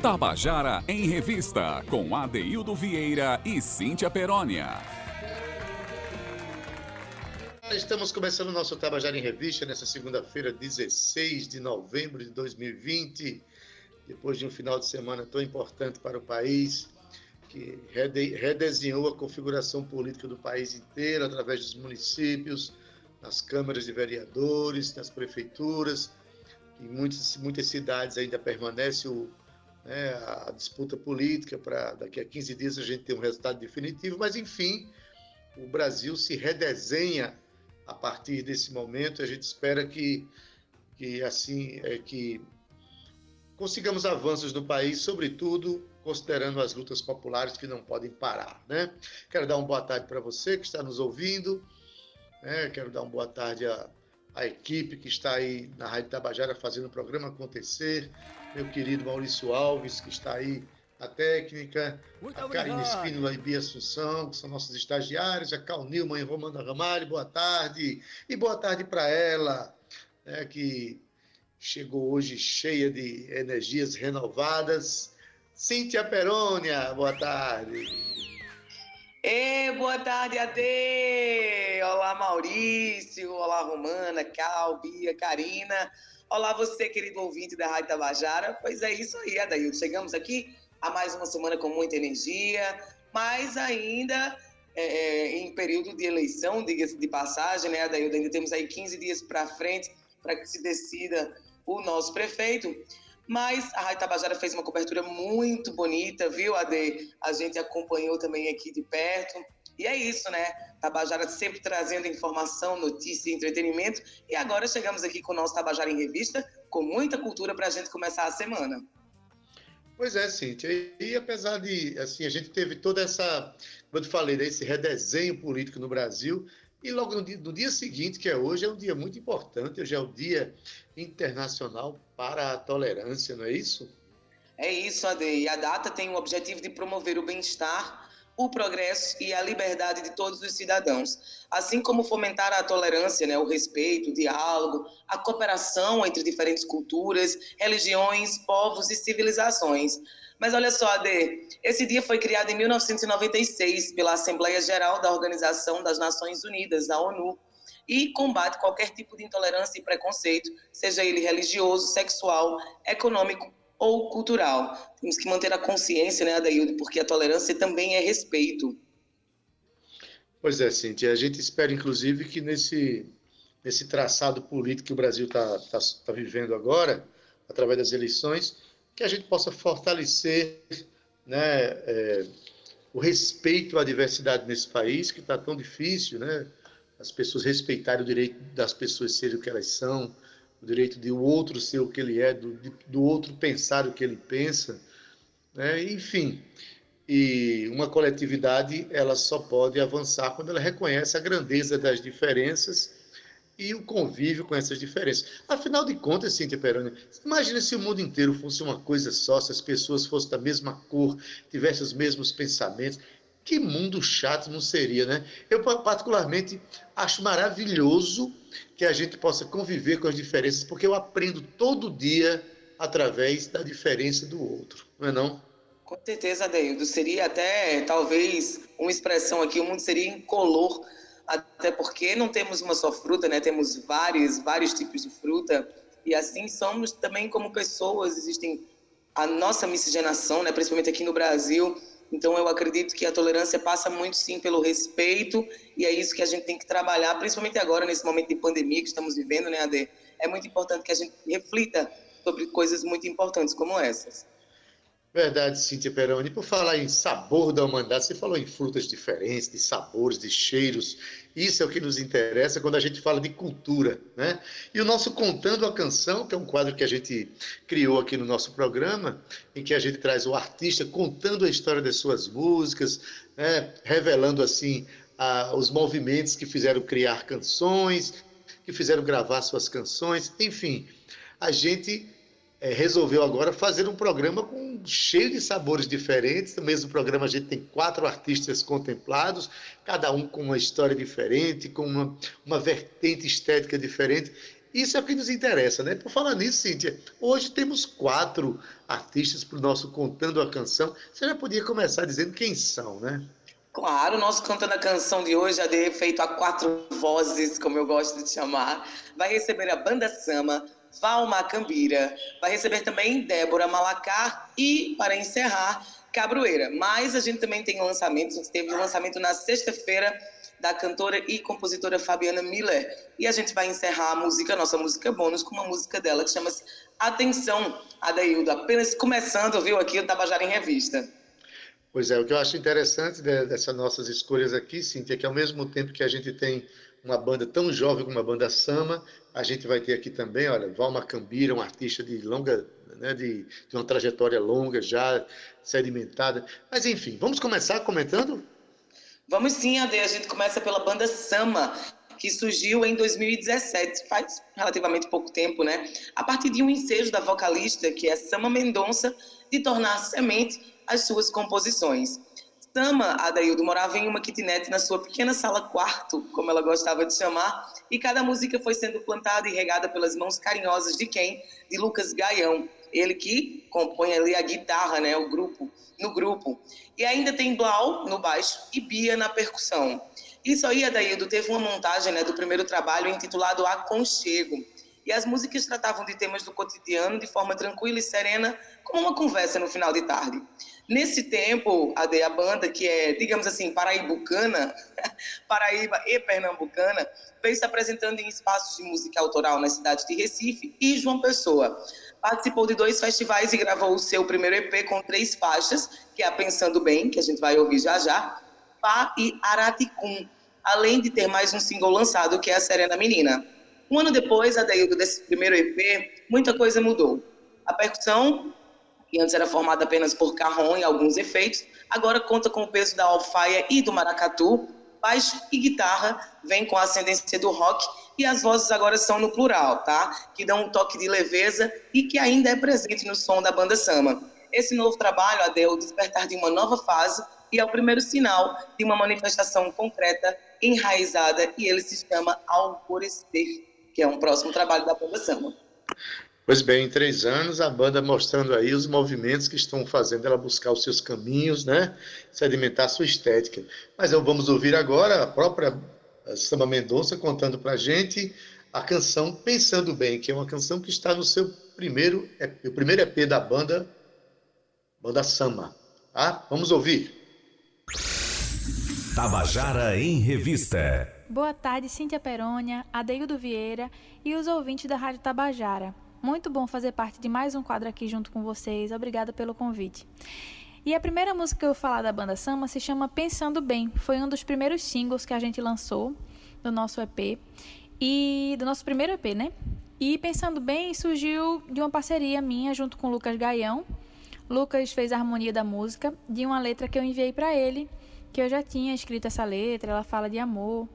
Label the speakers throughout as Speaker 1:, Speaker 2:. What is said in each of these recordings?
Speaker 1: Tabajara em Revista, com Adeildo Vieira e Cíntia Perónia.
Speaker 2: Estamos começando o nosso Tabajara em Revista nessa segunda-feira, 16 de novembro de 2020, depois de um final de semana tão importante para o país, que redesenhou a configuração política do país inteiro através dos municípios, nas câmaras de vereadores, nas prefeituras. Em muitas, muitas cidades ainda permanece o, né, a disputa política para daqui a 15 dias a gente ter um resultado definitivo, mas enfim, o Brasil se redesenha a partir desse momento. A gente espera que, que assim é que consigamos avanços no país, sobretudo considerando as lutas populares que não podem parar, né? Quero dar uma boa tarde para você que está nos ouvindo, né? Quero dar uma boa tarde a a equipe que está aí na Rádio Tabajara fazendo o programa acontecer, meu querido Maurício Alves, que está aí na técnica, Muito a Karine Espínola e Bia Assunção, que são nossos estagiários, a Cal Nilman e Romana Ramalho, boa tarde. E boa tarde para ela, né, que chegou hoje cheia de energias renovadas. Cíntia Perônia, boa tarde.
Speaker 3: E boa tarde, Ade! Olá, Maurício! Olá, Romana, Cal, Bia, Karina. Olá, você, querido ouvinte da Rádio Tabajara. Pois é isso aí, Adaildo. Chegamos aqui a mais uma semana com muita energia, mas ainda é, é em período de eleição, diga-se de passagem, né, Adaildo? Ainda temos aí 15 dias para frente para que se decida o nosso prefeito. Mas a Rádio Tabajara fez uma cobertura muito bonita, viu, Ade? A gente acompanhou também aqui de perto. E é isso, né? Tabajara sempre trazendo informação, notícia e entretenimento. E agora chegamos aqui com o nosso Tabajara em Revista, com muita cultura para a gente começar a semana.
Speaker 2: Pois é, Cíntia. E, apesar de, assim, a gente teve toda essa, como eu falei, né, esse redesenho político no Brasil, e logo no dia, no dia, seguinte, que é hoje, é um dia muito importante. Hoje é o Dia Internacional para a Tolerância, não é isso?
Speaker 3: É isso, Ade. E a data tem o objetivo de promover o bem-estar, o progresso e a liberdade de todos os cidadãos, assim como fomentar a tolerância, né, o respeito, o diálogo, a cooperação entre diferentes culturas, religiões, povos e civilizações mas olha só, Ade, esse dia foi criado em 1996 pela Assembleia Geral da Organização das Nações Unidas, a ONU, e combate qualquer tipo de intolerância e preconceito, seja ele religioso, sexual, econômico ou cultural. Temos que manter a consciência, né, Adaildo, porque a tolerância também é respeito.
Speaker 2: Pois é, Cintia. A gente espera, inclusive, que nesse, nesse traçado político que o Brasil está tá, tá vivendo agora, através das eleições, que a gente possa fortalecer né, é, o respeito à diversidade nesse país, que está tão difícil, né? As pessoas respeitarem o direito das pessoas serem o que elas são, o direito de o outro ser o que ele é, do, do outro pensar o que ele pensa, né? enfim. E uma coletividade, ela só pode avançar quando ela reconhece a grandeza das diferenças e o convívio com essas diferenças. Afinal de contas, Cíntia Peroni, imagina se o mundo inteiro fosse uma coisa só, se as pessoas fossem da mesma cor, tivessem os mesmos pensamentos. Que mundo chato não seria, né? Eu, particularmente, acho maravilhoso que a gente possa conviver com as diferenças, porque eu aprendo todo dia através da diferença do outro, não é não?
Speaker 3: Com certeza, Adeildo. Seria até, talvez, uma expressão aqui, o mundo seria incolor até porque não temos uma só fruta, né? Temos vários, vários tipos de fruta e assim somos também como pessoas. Existem a nossa miscigenação, né? Principalmente aqui no Brasil. Então eu acredito que a tolerância passa muito sim pelo respeito e é isso que a gente tem que trabalhar, principalmente agora nesse momento de pandemia que estamos vivendo, né, Ade? É muito importante que a gente reflita sobre coisas muito importantes como essas.
Speaker 2: Verdade, Cíntia Peroni. Por falar em sabor da humanidade, você falou em frutas diferentes, de sabores, de cheiros. Isso é o que nos interessa quando a gente fala de cultura, né? E o nosso Contando a Canção, que é um quadro que a gente criou aqui no nosso programa, em que a gente traz o artista contando a história das suas músicas, né? revelando assim a, os movimentos que fizeram criar canções, que fizeram gravar suas canções, enfim. A gente é, resolveu agora fazer um programa com cheio de sabores diferentes. No mesmo programa a gente tem quatro artistas contemplados, cada um com uma história diferente, com uma, uma vertente estética diferente. Isso é o que nos interessa, né? Por falar nisso, Cíntia, hoje temos quatro artistas para o nosso Contando a Canção. Você já podia começar dizendo quem são, né?
Speaker 3: Claro, o nosso Cantando a Canção de hoje, de feito a quatro vozes, como eu gosto de chamar, vai receber a Banda Sama, Valma Cambira, vai receber também Débora Malacar e, para encerrar, Cabroeira. Mas a gente também tem lançamentos, a gente teve um lançamento na sexta-feira da cantora e compositora Fabiana Miller. E a gente vai encerrar a música, a nossa música bônus, com uma música dela que chama-se Atenção, Adaildo. Apenas começando, viu, aqui o Tabajara em Revista.
Speaker 2: Pois é, o que eu acho interessante dessas nossas escolhas aqui, Cintia, é que ao mesmo tempo que a gente tem uma banda tão jovem como a banda Sama, a gente vai ter aqui também, olha, Valma Cambira, um artista de longa, né, de, de uma trajetória longa, já sedimentada. Mas enfim, vamos começar comentando?
Speaker 3: Vamos sim, Ade. A gente começa pela banda Sama, que surgiu em 2017, faz relativamente pouco tempo, né? A partir de um ensejo da vocalista, que é Sama Mendonça, de tornar semente as suas composições. Sama Adaildo morava em uma kitnet na sua pequena sala quarto, como ela gostava de chamar, e cada música foi sendo plantada e regada pelas mãos carinhosas de quem? De Lucas Gaião, ele que compõe ali a guitarra, né, o grupo, no grupo. E ainda tem Blau no baixo e Bia na percussão. Isso aí, Adaildo, teve uma montagem né, do primeiro trabalho intitulado Aconchego. E as músicas tratavam de temas do cotidiano de forma tranquila e serena, como uma conversa no final de tarde. Nesse tempo, a, a banda, que é, digamos assim, paraibucana, Paraíba e pernambucana, veio se apresentando em espaços de música autoral na cidade de Recife e João Pessoa. Participou de dois festivais e gravou o seu primeiro EP com três faixas, que é a Pensando Bem, que a gente vai ouvir já já, Pá e Araticum, além de ter mais um single lançado, que é a Serena Menina. Um ano depois, a desse primeiro EP, muita coisa mudou. A percussão que antes era formada apenas por carrom e alguns efeitos, agora conta com o peso da alfaia e do maracatu, baixo e guitarra vem com a ascendência do rock e as vozes agora são no plural, tá? Que dão um toque de leveza e que ainda é presente no som da banda Sama. Esse novo trabalho, Adel, o despertar de uma nova fase e é o primeiro sinal de uma manifestação concreta, enraizada e ele se chama Alvorecer, que é um próximo trabalho da banda Sama.
Speaker 2: Pois bem, em três anos, a banda mostrando aí os movimentos que estão fazendo ela buscar os seus caminhos, né? Sedimentar a sua estética. Mas eu vamos ouvir agora a própria Samba Mendonça contando pra gente a canção Pensando Bem, que é uma canção que está no seu primeiro, o primeiro EP da banda, banda Samba. Tá? Vamos ouvir.
Speaker 1: Tabajara em Revista.
Speaker 4: Boa tarde, Cíntia Perônia, Adeildo Vieira e os ouvintes da Rádio Tabajara. Muito bom fazer parte de mais um quadro aqui junto com vocês. Obrigada pelo convite. E a primeira música que eu vou falar da banda Sama se chama Pensando Bem. Foi um dos primeiros singles que a gente lançou do nosso EP e do nosso primeiro EP, né? E Pensando Bem surgiu de uma parceria minha junto com o Lucas Gaião. Lucas fez a harmonia da música de uma letra que eu enviei para ele, que eu já tinha escrito essa letra. Ela fala de amor.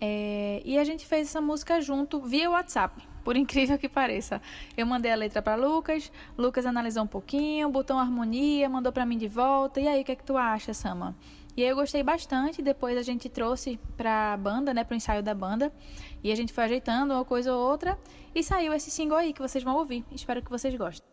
Speaker 4: É... e a gente fez essa música junto via WhatsApp por incrível que pareça. Eu mandei a letra para Lucas, Lucas analisou um pouquinho, botou uma harmonia, mandou para mim de volta. E aí, o que é que tu acha, Sama? E aí eu gostei bastante, depois a gente trouxe pra banda, né, pro ensaio da banda, e a gente foi ajeitando uma coisa ou outra, e saiu esse single aí que vocês vão ouvir. Espero que vocês gostem.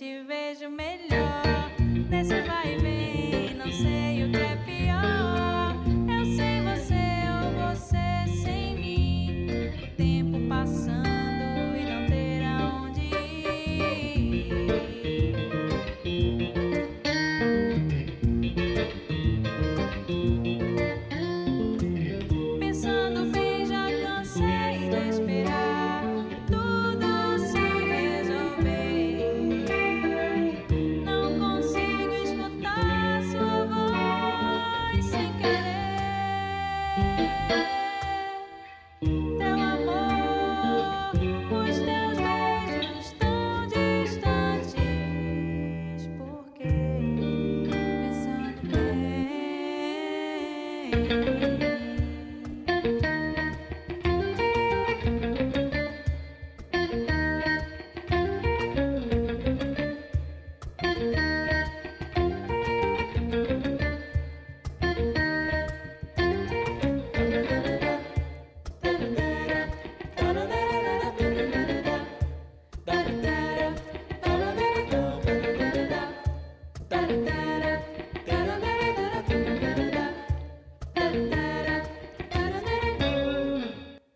Speaker 1: you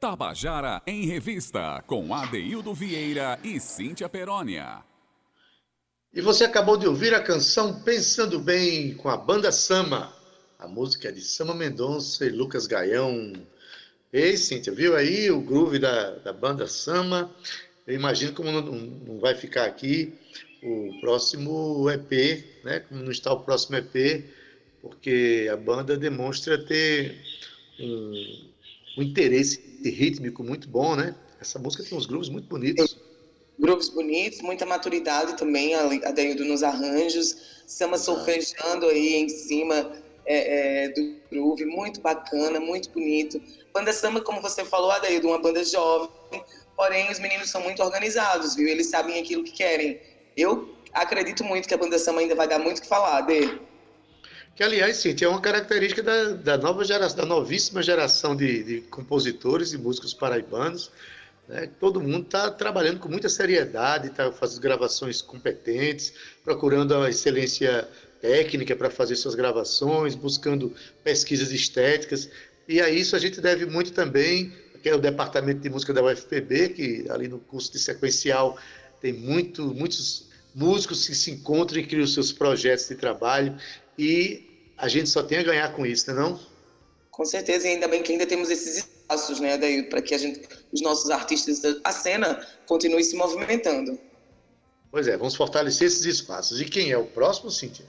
Speaker 1: Tabajara em Revista, com Adeildo Vieira e Cíntia Perónia.
Speaker 2: E você acabou de ouvir a canção Pensando Bem, com a banda Sama. A música é de Sama Mendonça e Lucas Gaião. Ei, Cíntia, viu aí o groove da, da banda Sama? Eu imagino como não, não vai ficar aqui o próximo EP, né? Como não está o próximo EP, porque a banda demonstra ter um, um interesse rítmico muito bom, né? Essa música tem uns grooves muito bonitos.
Speaker 3: Grooves bonitos, muita maturidade também, Adeildo nos arranjos, Sama solfejando aí em cima é, é, do groove, muito bacana, muito bonito. Banda Samba, como você falou, Adeildo, uma banda jovem, porém os meninos são muito organizados, viu? Eles sabem aquilo que querem. Eu acredito muito que a banda Samba ainda vai dar muito o que falar, Ade.
Speaker 2: Que, aliás, sim, é uma característica da, da nova geração, da novíssima geração de, de compositores e músicos paraibanos. Né? Todo mundo está trabalhando com muita seriedade, está fazendo gravações competentes, procurando a excelência técnica para fazer suas gravações, buscando pesquisas estéticas. E a isso a gente deve muito também, que é o departamento de música da UFPB, que ali no curso de sequencial tem muito, muitos músicos que se encontram e criam seus projetos de trabalho e a gente só tem a ganhar com isso, não é não?
Speaker 3: Com certeza, e ainda bem que ainda temos esses espaços, né, daí para que a gente, os nossos artistas, a cena continue se movimentando.
Speaker 2: Pois é, vamos fortalecer esses espaços. E quem é o próximo, Cíntia?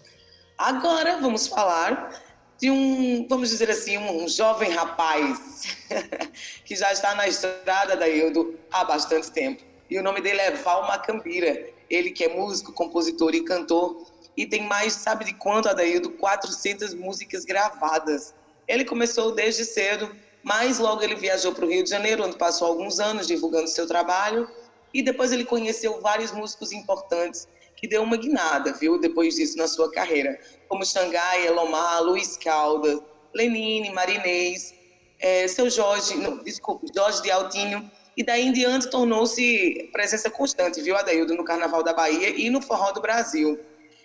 Speaker 3: Agora vamos falar de um, vamos dizer assim, um jovem rapaz que já está na estrada da Ildo há bastante tempo. E o nome dele é Val Macambira. Ele que é músico, compositor e cantor e tem mais, sabe de quanto, Adaildo? 400 músicas gravadas. Ele começou desde cedo, mas logo ele viajou para o Rio de Janeiro, onde passou alguns anos divulgando seu trabalho, e depois ele conheceu vários músicos importantes que deu uma guinada, viu, depois disso na sua carreira, como Xangai, Elomar, Luiz Caldas, Lenine, Marinês, é, seu Jorge, não, desculpe, Jorge de Altinho, e daí em diante tornou-se presença constante, viu, Adaildo, no Carnaval da Bahia e no Forró do Brasil.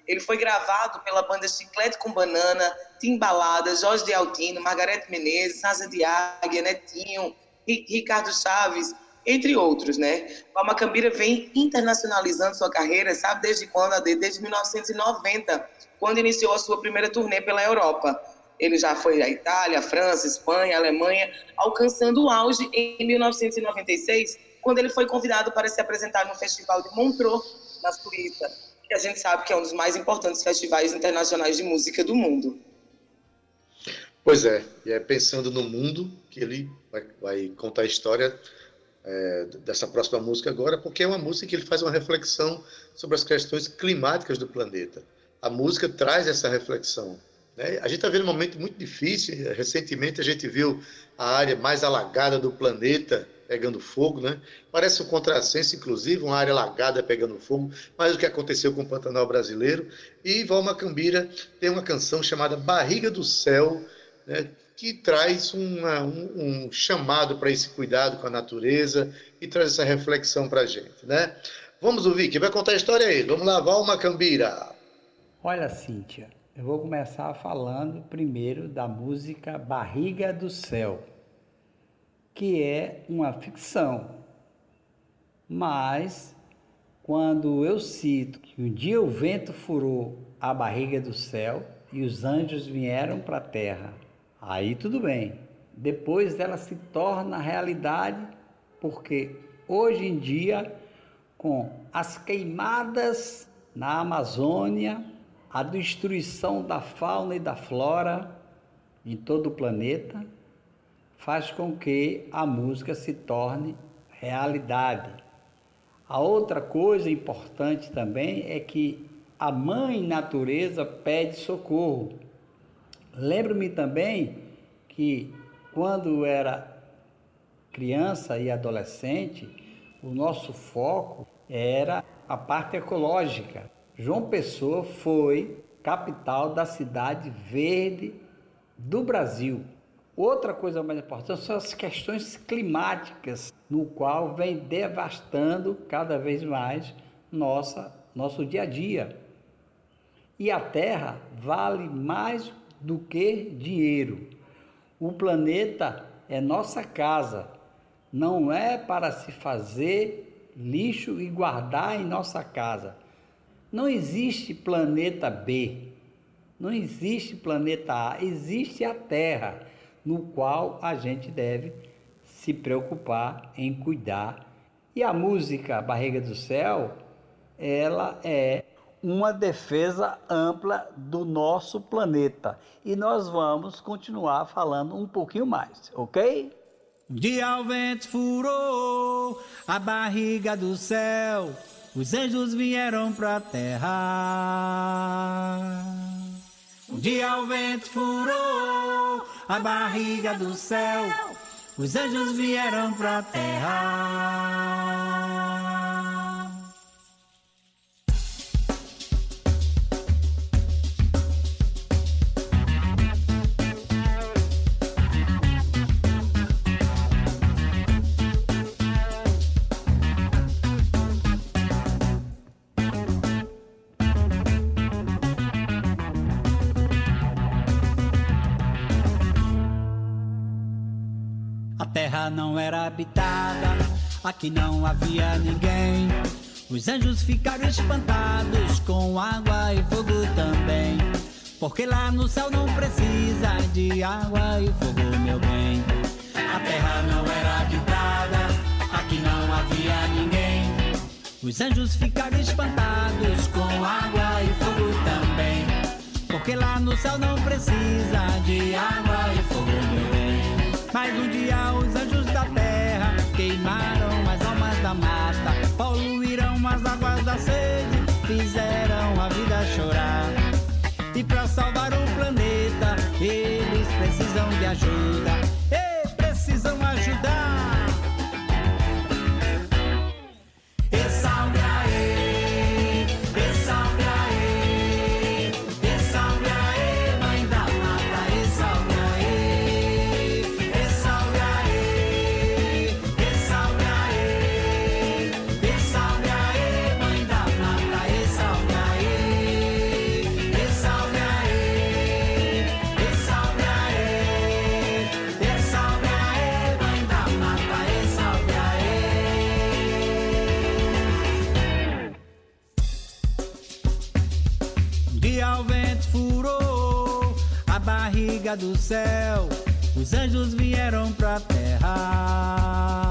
Speaker 3: Ele foi gravado pela banda Chiclete com Banana, Timbalada, Jorge de Altino, Margarete Menezes, Asa de Águia, Netinho, Ricardo Chaves, entre outros, né? Palma Cambira vem internacionalizando sua carreira, sabe desde quando? Desde 1990, quando iniciou a sua primeira turnê pela Europa. Ele já foi à Itália, França, Espanha, Alemanha, alcançando o auge em 1996, quando ele foi convidado para se apresentar no Festival de Montreux, na Suíça, que a gente sabe que é um dos mais importantes festivais internacionais de música do mundo.
Speaker 2: Pois é, e é pensando no mundo que ele vai, vai contar a história é, dessa próxima música agora, porque é uma música que ele faz uma reflexão sobre as questões climáticas do planeta. A música traz essa reflexão. Né? A gente está vendo um momento muito difícil. Recentemente a gente viu a área mais alagada do planeta pegando fogo, né? Parece um contrassenso, inclusive, uma área alagada pegando fogo, mas o que aconteceu com o Pantanal brasileiro. E Valma Cambira tem uma canção chamada Barriga do Céu, né? que traz uma, um, um, chamado para esse cuidado com a natureza e traz essa reflexão para a gente, né? Vamos ouvir, quem vai contar a história aí? Vamos lá, Valma Cambira.
Speaker 5: Olha, Cíntia, eu vou começar falando primeiro da música Barriga do Céu, que é uma ficção. Mas, quando eu cito que um dia o vento furou a barriga do céu e os anjos vieram para a terra Aí tudo bem. Depois ela se torna realidade, porque hoje em dia, com as queimadas na Amazônia, a destruição da fauna e da flora em todo o planeta, faz com que a música se torne realidade. A outra coisa importante também é que a mãe natureza pede socorro. Lembro-me também que quando era criança e adolescente, o nosso foco era a parte ecológica. João Pessoa foi capital da cidade verde do Brasil. Outra coisa mais importante são as questões climáticas, no qual vem devastando cada vez mais nossa nosso dia a dia. E a terra vale mais do que dinheiro. O planeta é nossa casa, não é para se fazer lixo e guardar em nossa casa. Não existe planeta B, não existe planeta A, existe a Terra, no qual a gente deve se preocupar em cuidar. E a música Barriga do Céu, ela é uma defesa ampla do nosso planeta. E nós vamos continuar falando um pouquinho mais, ok?
Speaker 6: Um dia o vento furou a barriga do céu, os anjos vieram pra terra. Um dia o vento furou a barriga do céu, os anjos vieram pra terra. Não era habitada, aqui não havia ninguém. Os anjos ficaram espantados com água e fogo também. Porque lá no céu não precisa de água e fogo, meu bem. A terra não era habitada, aqui não havia ninguém. Os anjos ficaram espantados com água e fogo também. Porque lá no céu não precisa de água e fogo, meu bem. Mas um dia os anjos queimaram as almas da mata, poluíram as águas da sede, fizeram a vida chorar. E para salvar o planeta, eles precisam de ajuda. Do céu, os anjos vieram pra terra.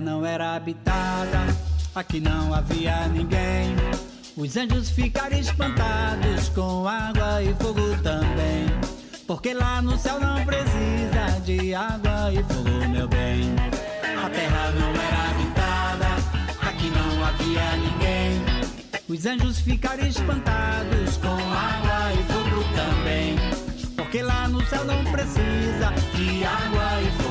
Speaker 6: Não era habitada, aqui não havia ninguém. Os anjos ficaram espantados com água e fogo também. Porque lá no céu não precisa de água e fogo, meu bem. A terra não era habitada, aqui não havia ninguém. Os anjos ficaram espantados com água e fogo também. Porque lá no céu não precisa de água e fogo.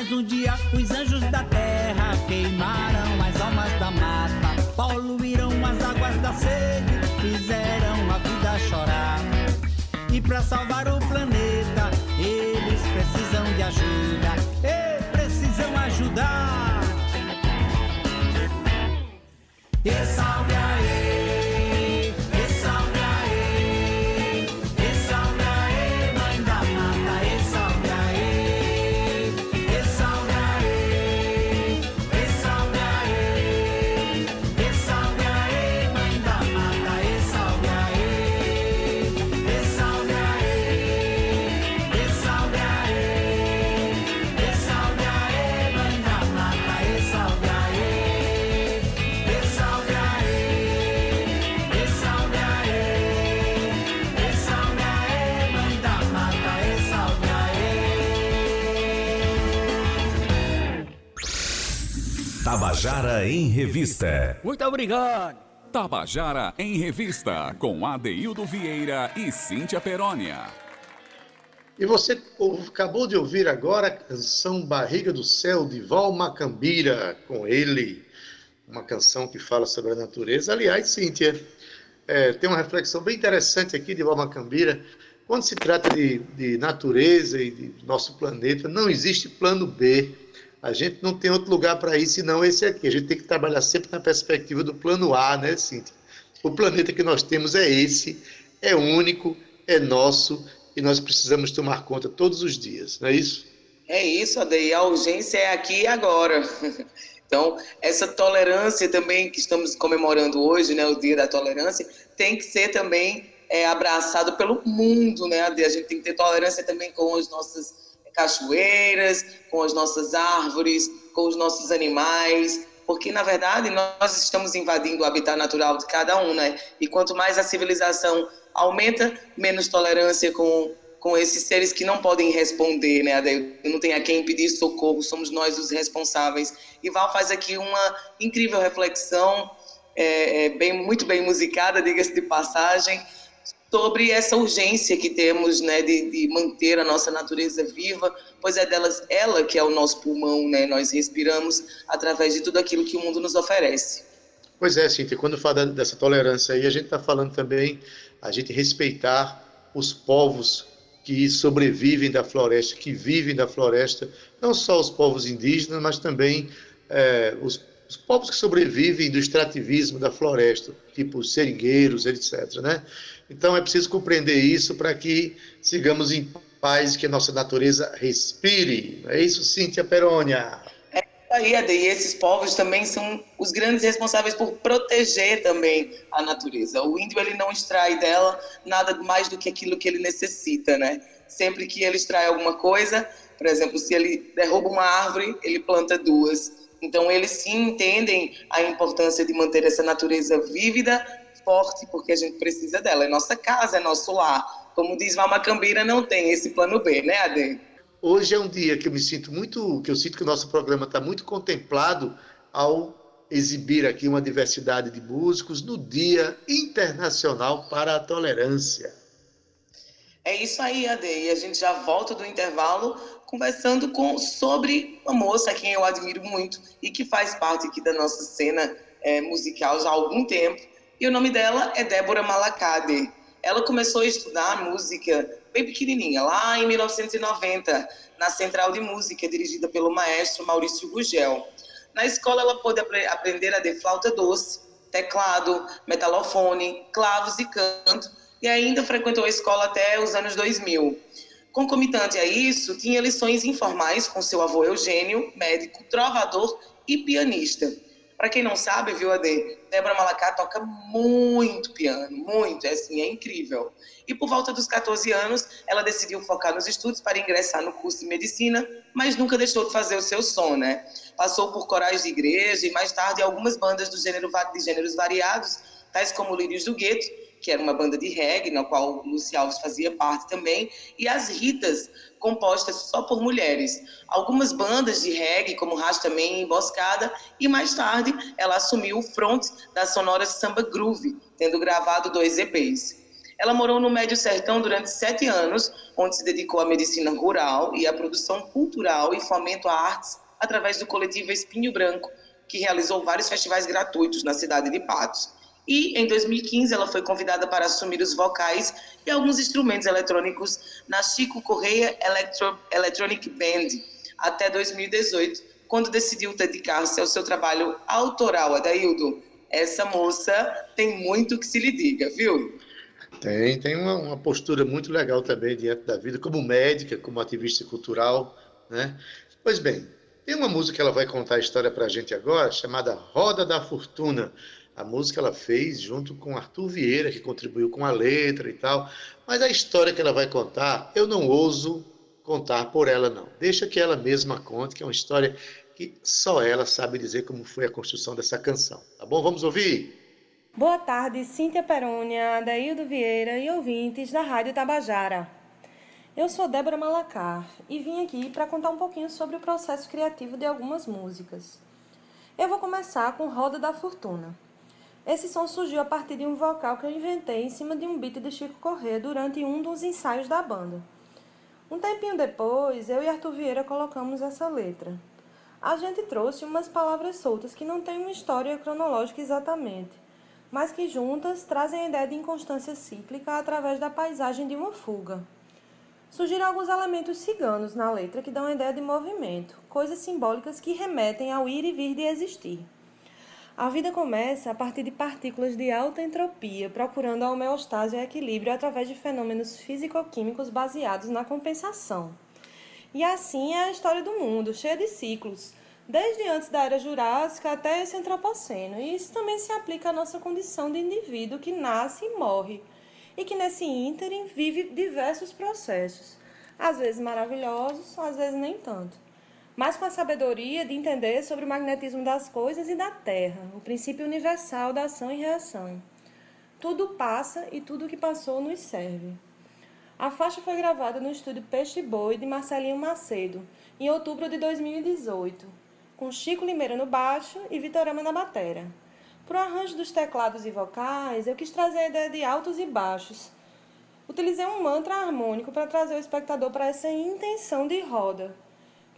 Speaker 6: Mas um dia os anjos da terra queimaram as almas da mata, poluíram as águas da sede, fizeram a vida chorar. E para salvar o planeta, eles precisam de ajuda, e precisam ajudar. E salve a
Speaker 1: Tabajara em Revista.
Speaker 6: Muito obrigado.
Speaker 1: Tabajara em Revista, com Adeildo Vieira e Cíntia Perónia.
Speaker 2: E você acabou de ouvir agora a canção Barriga do Céu, de Val Macambira, com ele. Uma canção que fala sobre a natureza. Aliás, Cíntia, é, tem uma reflexão bem interessante aqui de Val Macambira. Quando se trata de, de natureza e de nosso planeta, não existe plano B a gente não tem outro lugar para ir senão esse aqui. A gente tem que trabalhar sempre na perspectiva do plano A, né, Cíntia? O planeta que nós temos é esse, é único, é nosso e nós precisamos tomar conta todos os dias, não é isso?
Speaker 3: É isso, Ade, a urgência é aqui e agora. Então, essa tolerância também que estamos comemorando hoje, né, o Dia da Tolerância, tem que ser também é, abraçado pelo mundo, né, Ade? A gente tem que ter tolerância também com as nossas cachoeiras, com as nossas árvores, com os nossos animais, porque na verdade nós estamos invadindo o habitat natural de cada um, né? E quanto mais a civilização aumenta, menos tolerância com com esses seres que não podem responder, né? Não tem a quem pedir socorro, somos nós os responsáveis. E Val faz aqui uma incrível reflexão, é, é bem, muito bem musicada, diga-se de passagem, sobre essa urgência que temos né, de, de, manter a nossa natureza viva, pois é delas, ela que é o nosso pulmão, né? nós respiramos através de tudo aquilo que o mundo nos oferece.
Speaker 2: Pois é, Cíntia, quando fala dessa tolerância aí, a gente está falando também a gente respeitar os povos que sobrevivem da floresta, que vivem da floresta, não só os povos indígenas, mas também é, os, os povos que sobrevivem do extrativismo da floresta, tipo os seringueiros, etc. Né? Então é preciso compreender isso para que sigamos em paz, que a nossa natureza respire. É isso, Cíntia Perônia.
Speaker 3: É aí, Ade, e esses povos também são os grandes responsáveis por proteger também a natureza. O índio ele não extrai dela nada mais do que aquilo que ele necessita, né? Sempre que ele extrai alguma coisa, por exemplo, se ele derruba uma árvore, ele planta duas. Então, eles sim entendem a importância de manter essa natureza vívida forte porque a gente precisa dela. É nossa casa, é nosso lar. Como diz Valma Cambira, não tem esse plano B, né, Ade?
Speaker 2: Hoje é um dia que eu me sinto muito, que eu sinto que o nosso programa está muito contemplado ao exibir aqui uma diversidade de músicos no Dia Internacional para a Tolerância.
Speaker 3: É isso aí, Ade. E a gente já volta do intervalo conversando com, sobre uma moça a quem eu admiro muito e que faz parte aqui da nossa cena é, musical já há algum tempo, E o nome dela é Débora Malacade. Ela começou a estudar música bem pequenininha, lá em 1990, na Central de Música, dirigida pelo maestro Maurício Gugel. Na escola, ela pôde aprender a de flauta doce, teclado, metalofone, clavos e canto, e ainda frequentou a escola até os anos 2000. Concomitante a isso, tinha lições informais com seu avô Eugênio, médico, trovador e pianista. Para quem não sabe, viu, Ade? Débora Malacá toca muito piano, muito, é assim, é incrível. E por volta dos 14 anos, ela decidiu focar nos estudos para ingressar no curso de medicina, mas nunca deixou de fazer o seu som, né? Passou por corais de igreja e mais tarde algumas bandas do gênero, de gêneros variados, tais como Lírios do Gueto, que era uma banda de reggae, na qual Luci Alves fazia parte também, e as Ritas, compostas só por mulheres. Algumas bandas de reggae, como Rastaman e Emboscada, e mais tarde ela assumiu o front da sonora Samba Groove, tendo gravado dois EPs. Ela morou no Médio Sertão durante sete anos, onde se dedicou à medicina rural e à produção cultural e fomento a artes através do coletivo Espinho Branco, que realizou vários festivais gratuitos na cidade de Patos. E em 2015 ela foi convidada para assumir os vocais e alguns instrumentos eletrônicos na Chico Correia Electro, Electronic Band até 2018, quando decidiu dedicar-se ao seu trabalho autoral. Adaildo, essa moça tem muito que se lhe diga, viu?
Speaker 2: Tem, tem uma, uma postura muito legal também diante da vida, como médica, como ativista cultural, né? Pois bem, tem uma música que ela vai contar a história para a gente agora, chamada Roda da Fortuna. A música ela fez junto com Arthur Vieira, que contribuiu com a letra e tal. Mas a história que ela vai contar, eu não ouso contar por ela, não. Deixa que ela mesma conte, que é uma história que só ela sabe dizer como foi a construção dessa canção. Tá bom? Vamos ouvir?
Speaker 7: Boa tarde, Cíntia Perônia, Adaildo Vieira e ouvintes da Rádio Tabajara. Eu sou Débora Malacar e vim aqui para contar um pouquinho sobre o processo criativo de algumas músicas. Eu vou começar com Roda da Fortuna. Esse som surgiu a partir de um vocal que eu inventei em cima de um beat de Chico Corrêa durante um dos ensaios da banda. Um tempinho depois, eu e Arthur Vieira colocamos essa letra. A gente trouxe umas palavras soltas que não têm uma história cronológica exatamente, mas que juntas trazem a ideia de inconstância cíclica através da paisagem de uma fuga. Surgiram alguns elementos ciganos na letra que dão a ideia de movimento, coisas simbólicas que remetem ao ir e vir de existir. A vida começa a partir de partículas de alta entropia, procurando a homeostase e o equilíbrio através de fenômenos físico-químicos baseados na compensação. E assim é a história do mundo, cheia de ciclos, desde antes da era jurássica até esse antropoceno. E isso também se aplica à nossa condição de indivíduo que nasce e morre, e que nesse ínterim vive diversos processos, às vezes maravilhosos, às vezes nem tanto mas com a sabedoria de entender sobre o magnetismo das coisas e da Terra, o princípio universal da ação e reação. Tudo passa e tudo que passou nos serve. A faixa foi gravada no estúdio Peixe Boi de Marcelinho Macedo, em outubro de 2018, com Chico Limeira no baixo e Vitorama na batera. Para o arranjo dos teclados e vocais, eu quis trazer a ideia de altos e baixos. Utilizei um mantra harmônico para trazer o espectador para essa intenção de roda,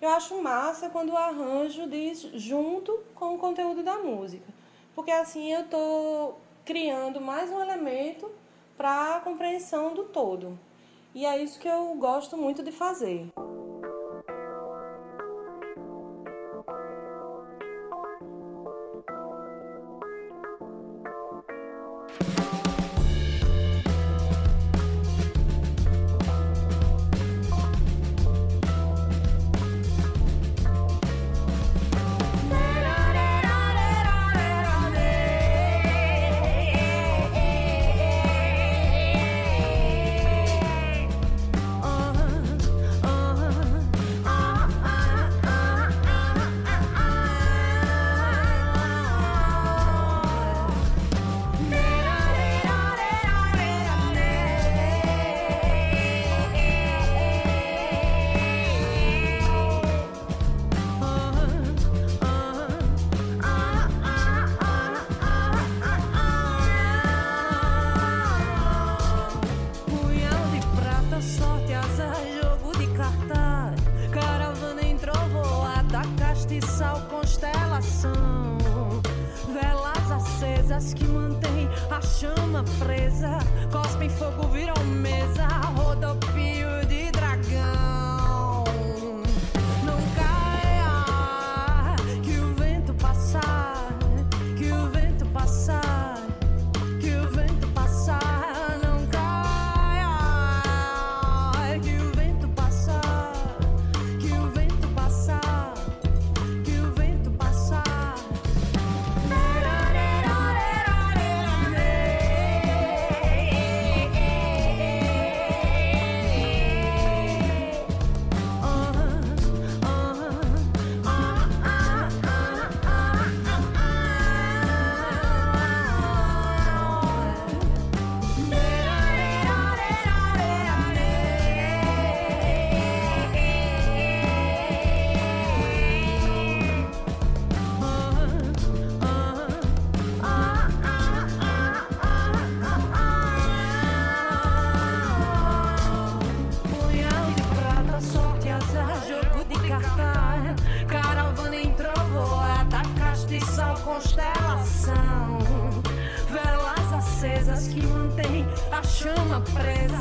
Speaker 7: eu acho massa quando o arranjo diz junto com o conteúdo da música, porque assim eu estou criando mais um elemento para a compreensão do todo. E é isso que eu gosto muito de fazer.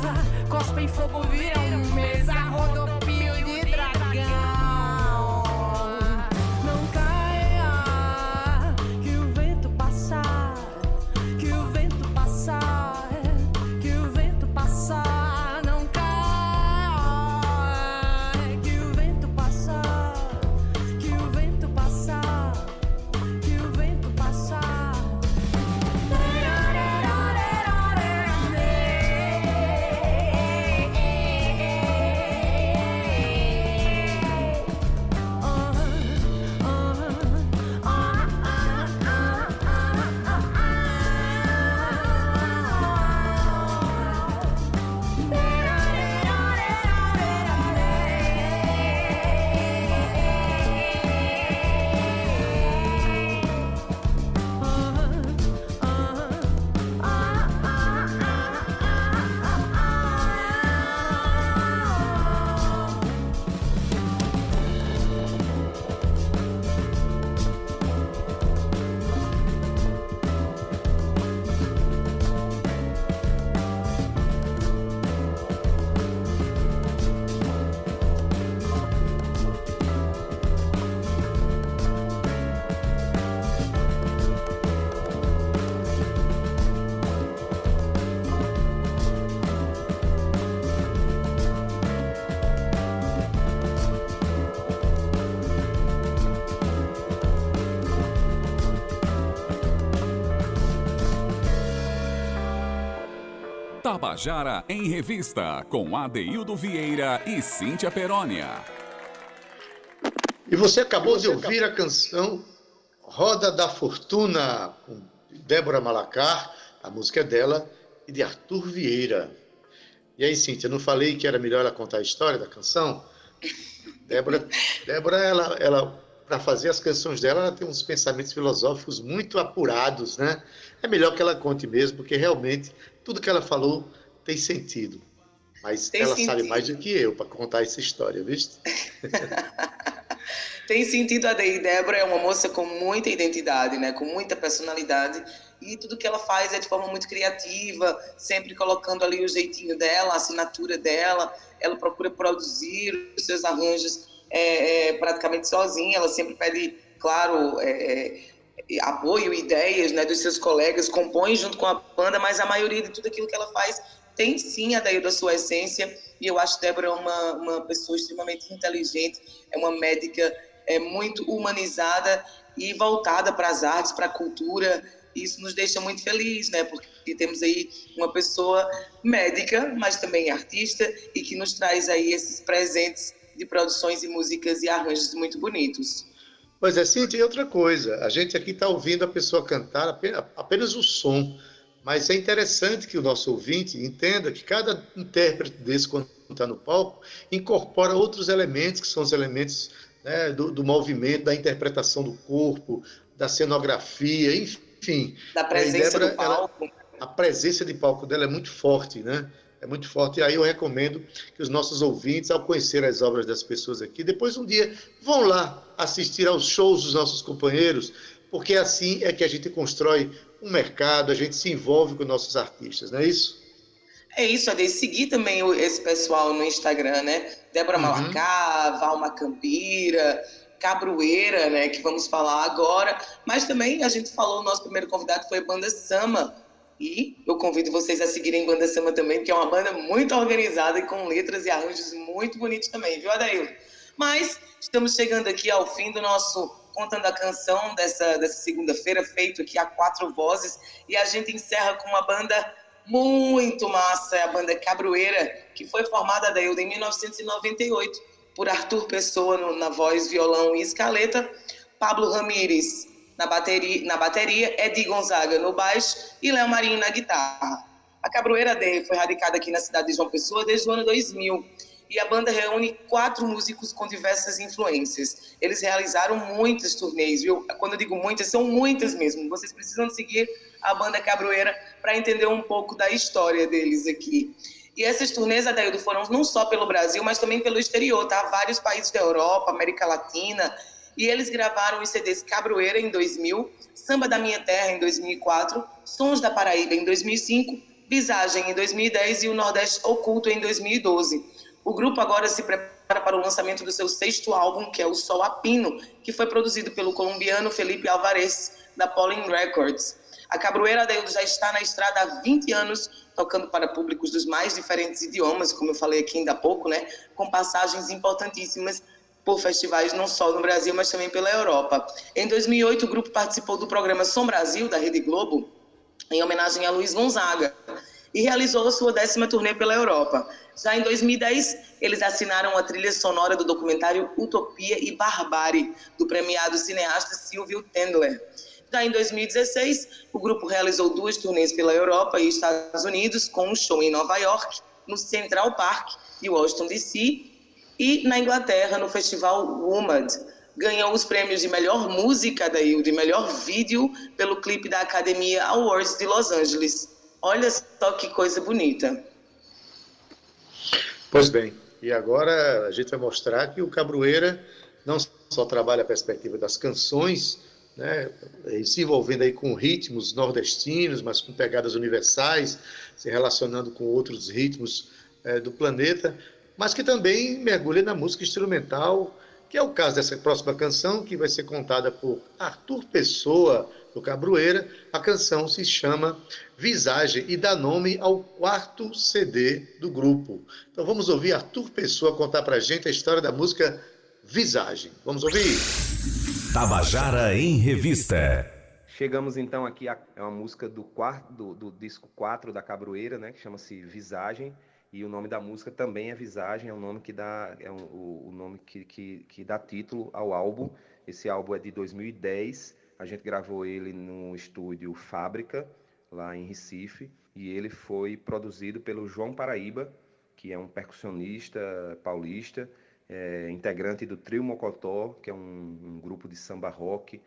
Speaker 8: Presa. Cospem fogo, viram mesa, rodopio
Speaker 1: Tabajara em Revista, com Adeildo Vieira e Cíntia Perónia.
Speaker 2: E você acabou de ouvir a canção Roda da Fortuna, com Débora Malacar, a música é dela, e de Arthur Vieira. E aí, Cíntia, não falei que era melhor ela contar a história da canção? Débora, Débora ela, ela para fazer as canções dela, ela tem uns pensamentos filosóficos muito apurados, né? É melhor que ela conte mesmo, porque realmente tudo que ela falou tem sentido. Mas
Speaker 3: Tem
Speaker 2: ela
Speaker 3: sentido.
Speaker 2: sabe mais do que eu para contar essa história, viste?
Speaker 3: Tem sentido a Dei Débora é uma moça com muita identidade, né? Com muita personalidade e tudo que ela faz é de forma muito criativa, sempre colocando ali o jeitinho dela, a assinatura dela. Ela procura produzir os seus arranjos é, é, praticamente sozinha. Ela sempre pede, claro, é, é, apoio, ideias, né, dos seus colegas, compõe junto com a banda, mas a maioria de tudo aquilo que ela faz tem sim a daí da sua essência. E eu acho Débora uma, uma pessoa extremamente inteligente, é uma médica é, muito humanizada e voltada para as artes, para a cultura. Isso nos deixa muito feliz, né? Porque temos aí uma pessoa médica, mas também artista e que nos traz aí esses presentes de produções e músicas e arranjos muito bonitos.
Speaker 2: Pois é, Cintia, e outra coisa, a gente aqui está ouvindo a pessoa cantar apenas, apenas o som, mas é interessante que o nosso ouvinte entenda que cada intérprete desse, quando está no palco, incorpora outros elementos, que são os elementos né, do, do movimento, da interpretação do corpo, da cenografia, enfim.
Speaker 3: Da presença
Speaker 2: Débora,
Speaker 3: do palco.
Speaker 2: ela- a presença de palco dela é muito forte, né? É muito forte. E aí eu recomendo que os nossos ouvintes, ao conhecer as obras das pessoas aqui, depois um dia vão lá assistir aos shows dos nossos companheiros, porque assim é que a gente constrói um mercado, a gente se envolve com nossos artistas, não é isso?
Speaker 3: É isso, Ade. Seguir também esse pessoal no Instagram, né? Débora uhum. Malacá, Valma Campira, Cabroeira, né? Que vamos falar agora. Mas também a gente falou, o nosso primeiro convidado foi a Banda Sama. E eu convido vocês a seguirem Banda Sama também, porque é uma banda muito organizada e com letras e arranjos muito bonitos também, viu, Adail? Mas estamos chegando aqui ao fim do nosso Contando a Canção dessa, dessa segunda-feira, feito aqui a quatro vozes. E a gente encerra com uma banda muito massa, é a banda Cabroeira, que foi formada da em 1998 por Arthur Pessoa no, na voz, violão e escaleta, Pablo Ramírez na bateria, na bateria Eddie Gonzaga no baixo e Léo Marinho na guitarra. A Cabroeira Day foi radicada aqui na cidade de João Pessoa desde o ano 2000 e a banda reúne quatro músicos com diversas influências. Eles realizaram muitas turnês, viu? Quando eu digo muitas, são muitas mesmo. Vocês precisam seguir a banda Cabroeira para entender um pouco da história deles aqui. E essas turnês, Adaildo, foram não só pelo Brasil, mas também pelo exterior, tá? Vários países da Europa, América Latina. E eles gravaram os CDs Cabroeira em 2000, Samba da Minha Terra em 2004, Sons da Paraíba em 2005, Visagem em 2010 e o Nordeste Oculto em 2012. O grupo agora se prepara para o lançamento do seu sexto álbum, que é o Sol Apino, que foi produzido pelo colombiano Felipe Alvarez, da Pollen Records. A Cabroeira Adeildo já está na estrada há 20 anos, tocando para públicos dos mais diferentes idiomas, como eu falei aqui ainda há pouco, né? com passagens importantíssimas por festivais não só no Brasil, mas também pela Europa. Em 2008, o grupo participou do programa Som Brasil, da Rede Globo, em homenagem a Luiz Gonzaga, e realizou sua décima turnê pela Europa. Já em 2010, eles assinaram a trilha sonora do documentário Utopia e Barbárie, do premiado cineasta Silvio Tendler. Já em 2016, o grupo realizou duas turnês pela Europa e Estados Unidos, com um show em Nova York, no Central Park e Washington DC, e na Inglaterra, no festival WOMAD. Ganhou os prêmios de melhor música daí, de melhor vídeo, pelo clipe da Academia Awards de Los Angeles. Olha só que coisa bonita.
Speaker 2: Pois bem, e agora a gente vai mostrar que o Cabroeira não só trabalha a perspectiva das canções, né, se envolvendo aí com ritmos nordestinos, mas com pegadas universais, se relacionando com outros ritmos é, do planeta, mas que também mergulha na música instrumental, que é o caso dessa próxima canção, que vai ser contada por Arthur Pessoa, do Cabroeira. A canção se chama Visagem e dá nome ao quarto CD do grupo. Então vamos ouvir Arthur Pessoa contar pra gente a história da música Visagem. Vamos ouvir?
Speaker 1: Tabajara em Revista.
Speaker 9: Chegamos então aqui, a, é uma música do, quarto, do, do disco 4 da Cabroeira, né, que chama-se Visagem, e o nome da música também é Visagem, é o nome que dá, é o, o nome que, que, que dá título ao álbum. Esse álbum é de 2010, a gente gravou ele no estúdio Fábrica, lá em Recife, e ele foi produzido pelo João Paraíba, que é um percussionista paulista, é, integrante do Trio Mocotó, que é um, um grupo de samba rock,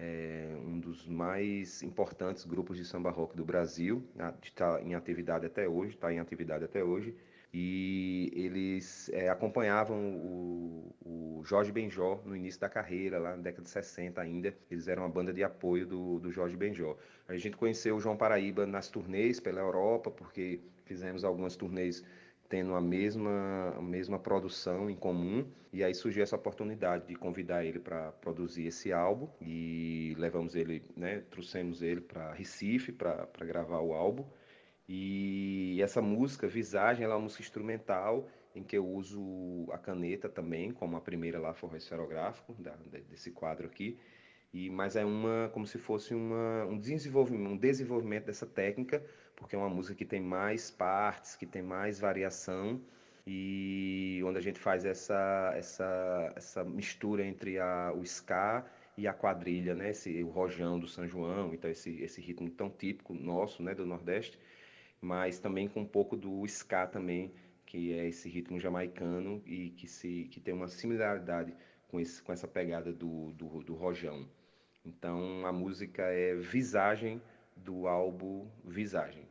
Speaker 9: é, um dos mais importantes grupos de samba rock do Brasil, está em atividade até hoje, está em atividade até hoje, e eles é, acompanhavam o, o, Jorge Benjó no início da carreira, lá na década de 60 ainda, eles eram uma banda de apoio do, do Jorge Benjó. A gente conheceu o João Paraíba nas turnês pela Europa, porque fizemos algumas turnês tendo a mesma, a mesma produção em comum. E aí surgiu essa oportunidade de convidar ele para produzir esse álbum e levamos ele, né, trouxemos ele para Recife para gravar o álbum. E essa música, Visagem, ela é uma música instrumental em que eu uso a caneta também, como a primeira lá o esferográfico da, desse quadro aqui. E, mas é uma como se fosse uma, um, desenvolvimento, um desenvolvimento dessa técnica porque é uma música que tem mais partes, que tem mais variação e onde a gente faz essa, essa, essa mistura entre a, o ska e a quadrilha, né? Esse, o rojão do São João, então esse, esse ritmo tão típico nosso, né, do Nordeste, mas também com um pouco do ska também, que é esse ritmo jamaicano e que, se, que tem uma similaridade com, esse, com essa pegada do, do, do rojão. Então a música é Visagem do álbum Visagem.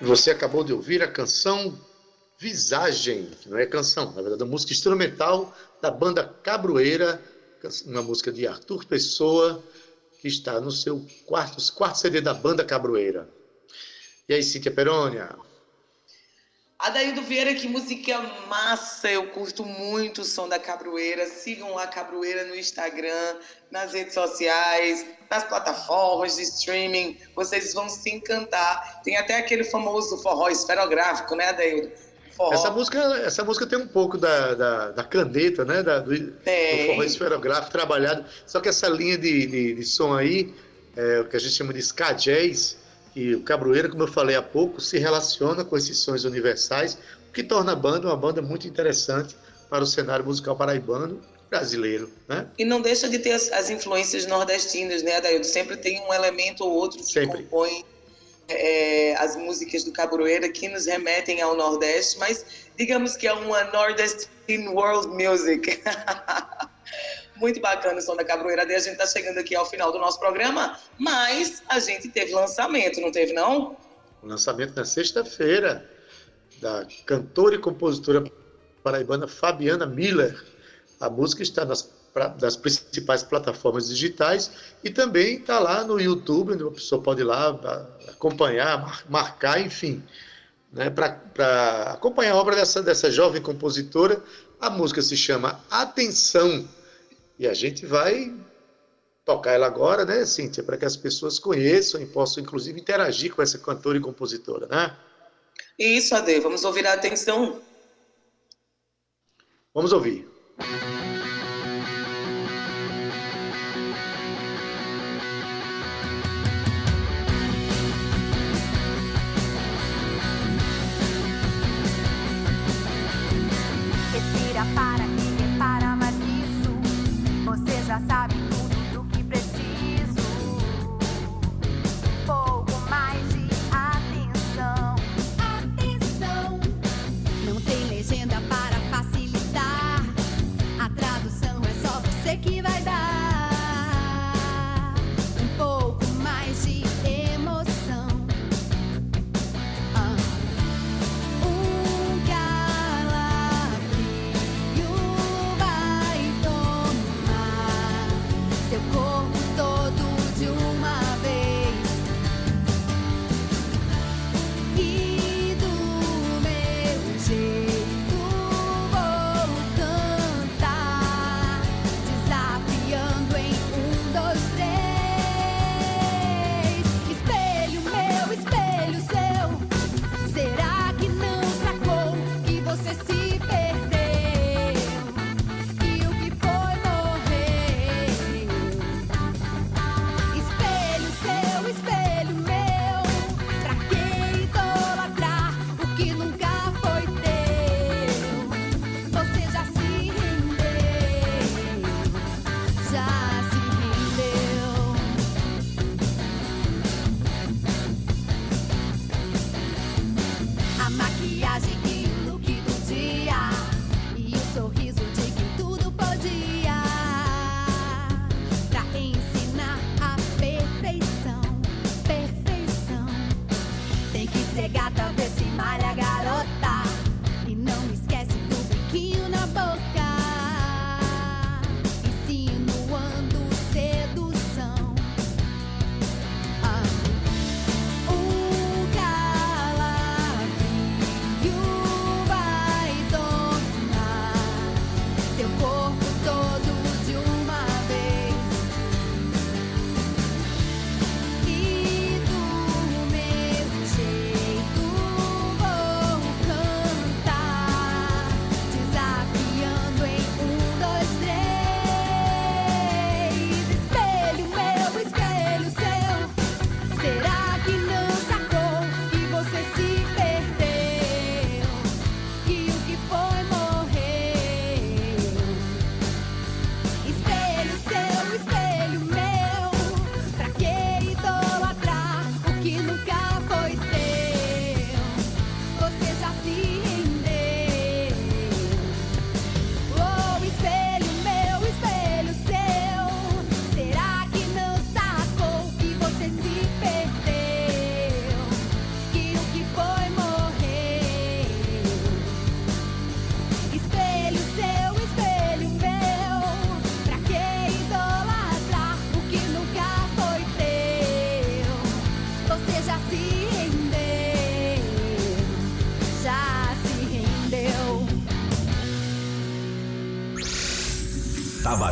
Speaker 2: Você acabou de ouvir a canção Visagem, não é canção, na verdade, é música instrumental da banda Cabroeira, uma música de Arthur Pessoa, que está no seu quarto, quarto CD da banda Cabroeira. E aí, Cíntia Perônia?
Speaker 3: Adaildo Vieira, que música massa! Eu curto muito o som da Cabroeira. Sigam lá a Cabroeira no Instagram, nas redes sociais, nas plataformas de streaming. Vocês vão se encantar. Tem até aquele famoso forró esferográfico, né, Adaildo?
Speaker 2: Forró. Essa música, essa música tem um pouco da, da, da caneta, né? Da, do, do, forró esferográfico trabalhado. Só que essa linha de, de, de som aí, é, o que a gente chama de ska jazz, e o Cabroeira, como eu falei há pouco, se relaciona com esses sons universais, o que torna a banda uma banda muito interessante para o cenário musical paraibano brasileiro, né?
Speaker 3: E não deixa de ter as, as influências nordestinas, né, Adaildo? Sempre tem um elemento ou outro que Sempre. compõe é, as músicas do Cabroeira que nos remetem ao Nordeste, mas digamos que é uma Nordestine World Music. Muito bacana o som da Cabroeira A gente está chegando aqui ao final do nosso programa, mas a gente teve lançamento, não teve, não?
Speaker 2: O lançamento na sexta-feira da cantora e compositora paraibana Fabiana Miller. A música está nas principais plataformas digitais e também está lá no YouTube, onde a pessoa pode ir lá acompanhar, marcar, enfim, né, para acompanhar a obra dessa, dessa jovem compositora. A música se chama Atenção e a gente vai tocar ela agora, né, Cíntia, para que as pessoas conheçam e possam, inclusive, interagir com essa cantora e compositora, né?
Speaker 3: Isso, Ade, vamos ouvir a atenção.
Speaker 2: Vamos ouvir.
Speaker 10: já sabe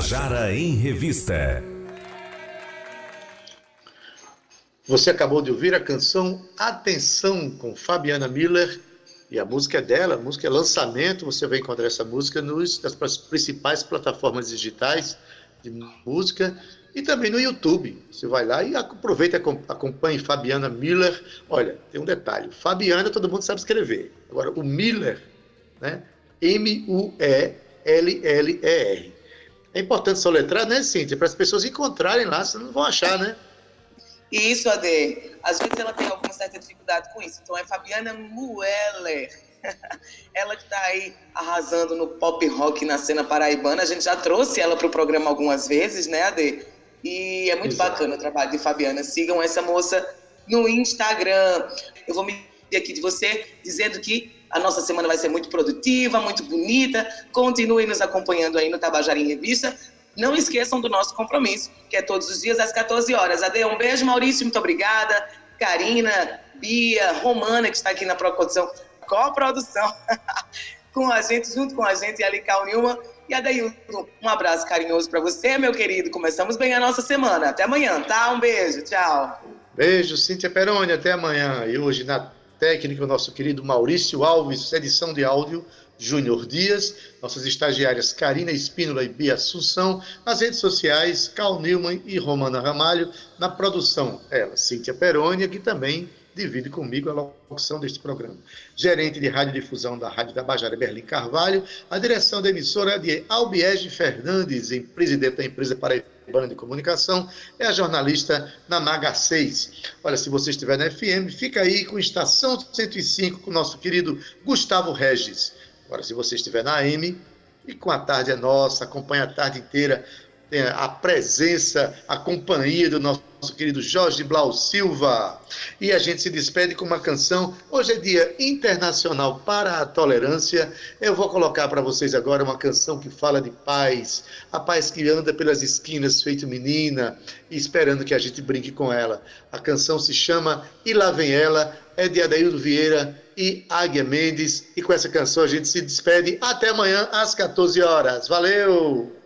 Speaker 1: Tabajara em Revista.
Speaker 2: Você acabou de ouvir a canção Atenção com Fabiana Miller e a música é dela, a música é lançamento. Você vai encontrar essa música nos, nas principais plataformas digitais de música e também no YouTube. Você vai lá e aproveita acompanhe Fabiana Miller. Olha, tem um detalhe: Fabiana todo mundo sabe escrever. Agora, o Miller, né? M-U-E-L-L-E-R. É importante soletrar, né, Cíntia? Para as pessoas encontrarem lá, senão não vão achar, né?
Speaker 3: Isso, Ade. Às vezes ela tem alguma certa dificuldade com isso. Então é Fabiana Mueller. ela que está aí arrasando no pop rock na cena paraibana. A gente já trouxe ela para o programa algumas vezes, né, Ade? E é muito Exato. bacana o trabalho de Fabiana. Sigam essa moça no Instagram. Eu vou me aqui de você dizendo que a nossa semana vai ser muito produtiva, muito bonita. Continue nos acompanhando aí no Tabajara em Revista. Não esqueçam do nosso compromisso, que é todos os dias às 14 horas. Ade, um beijo, Maurício, muito obrigada. Karina, Bia, Romana, que está aqui na produção, co-produção com a gente, junto com a gente, e a Lical Nilma. E Adailton, um abraço carinhoso para você, meu querido. Começamos bem a nossa semana. Até amanhã, tá? Um beijo, tchau.
Speaker 2: Beijo, Cíntia Peroni, até amanhã. E hoje na técnica, o nosso querido Maurício Alves, edição de áudio, Júnior Dias, nossas estagiárias Karina Espínola e Bia Assunção, nas redes sociais, Cal Newman e Romana Ramalho, na produção, ela, Cíntia Perônia, que também divide comigo a locução deste programa. Gerente de radiodifusão da Rádio da Bajara, Berlim Carvalho, a direção da emissora de Albiege Fernandes, em presidente da empresa Paraibana de Comunicação, é a jornalista Namaga 6. Olha, se você estiver na FM, fica aí com Estação 105 com o nosso querido Gustavo Regis. Agora, se você estiver na AM, e com a tarde é nossa, acompanha a tarde inteira a presença, a companhia do nosso querido Jorge Blau Silva. E a gente se despede com uma canção. Hoje é Dia Internacional para a Tolerância. Eu vou colocar para vocês agora uma canção que fala de paz, a paz que anda pelas esquinas feito menina, esperando que a gente brinque com ela. A canção se chama E Lá Vem Ela, é de Adaildo Vieira e Águia Mendes. E com essa canção a gente se despede. Até amanhã às 14 horas. Valeu!